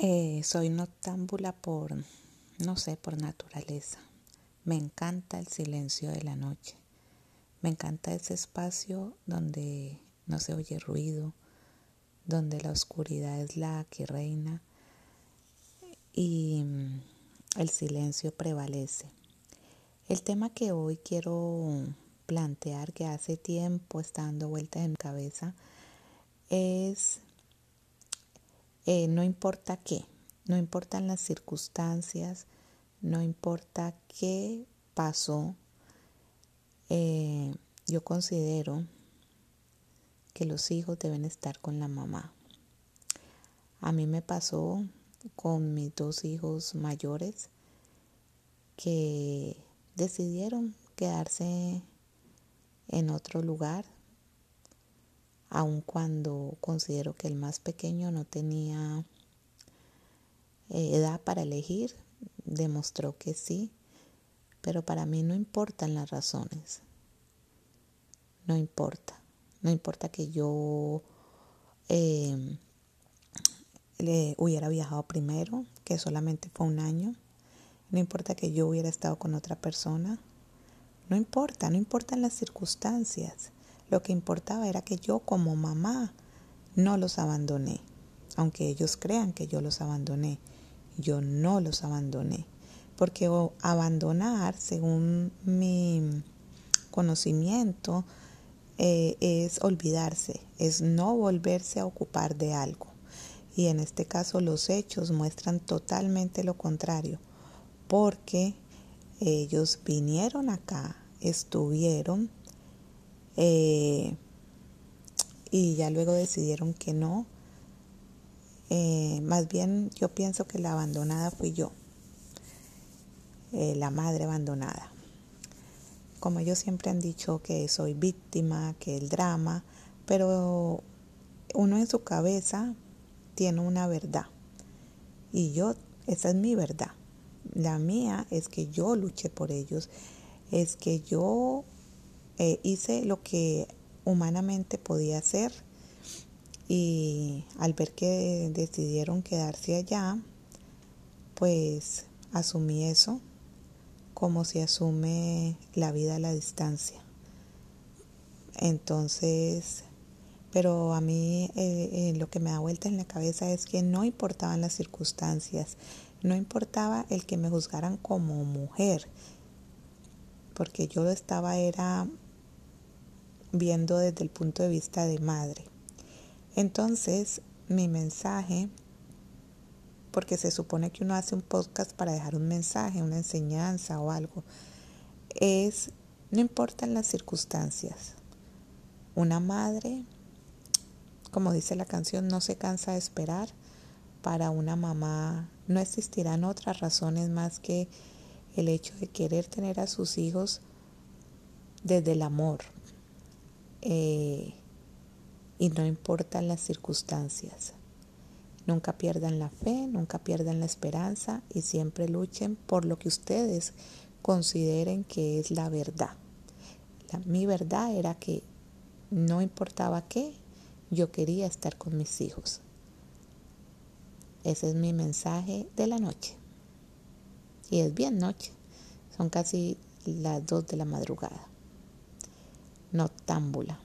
Eh, soy noctámbula por, no sé, por naturaleza. Me encanta el silencio de la noche. Me encanta ese espacio donde no se oye ruido, donde la oscuridad es la que reina y mm, el silencio prevalece. El tema que hoy quiero plantear, que hace tiempo está dando vueltas en mi cabeza, es eh, no importa qué, no importan las circunstancias, no importa qué pasó, eh, yo considero que los hijos deben estar con la mamá. A mí me pasó con mis dos hijos mayores que decidieron quedarse en otro lugar aun cuando considero que el más pequeño no tenía eh, edad para elegir, demostró que sí, pero para mí no importan las razones, no importa, no importa que yo em, le hubiera viajado primero, que solamente fue un año, no importa que yo hubiera estado con otra persona, no importa, no importan las circunstancias. Lo que importaba era que yo como mamá no los abandoné. Aunque ellos crean que yo los abandoné, yo no los abandoné. Porque abandonar, según mi conocimiento, eh, es olvidarse, es no volverse a ocupar de algo. Y en este caso los hechos muestran totalmente lo contrario, porque ellos vinieron acá, estuvieron, eh, y ya luego decidieron que no. Eh, más bien yo pienso que la abandonada fui yo, eh, la madre abandonada. Como ellos siempre han dicho que soy víctima, que el drama, pero uno en su cabeza tiene una verdad. Y yo, esa es mi verdad. La mía es que yo luché por ellos, es que yo eh, hice lo que humanamente podía hacer y al ver que decidieron quedarse allá, pues asumí eso como se asume la vida a la distancia. Entonces, pero a mí eh, eh, lo que me da vuelta en la cabeza es que no importaban las circunstancias, no importaba el que me juzgaran como mujer, porque yo estaba era viendo desde el punto de vista de madre. Entonces, mi mensaje, porque se supone que uno hace un podcast para dejar un mensaje, una enseñanza o algo, es, no importan las circunstancias. Una madre, como dice la canción, no se cansa de esperar. Para una mamá no existirán otras razones más que el hecho de querer tener a sus hijos desde el amor, eh, y no importan las circunstancias. Nunca pierdan la fe, nunca pierdan la esperanza y siempre luchen por lo que ustedes consideren que es la verdad. mi verdad era que no importaba qué, yo quería estar con mis hijos. Ese es mi mensaje de la noche. Y es bien noche. Son casi las dos de la madrugada noctámbula.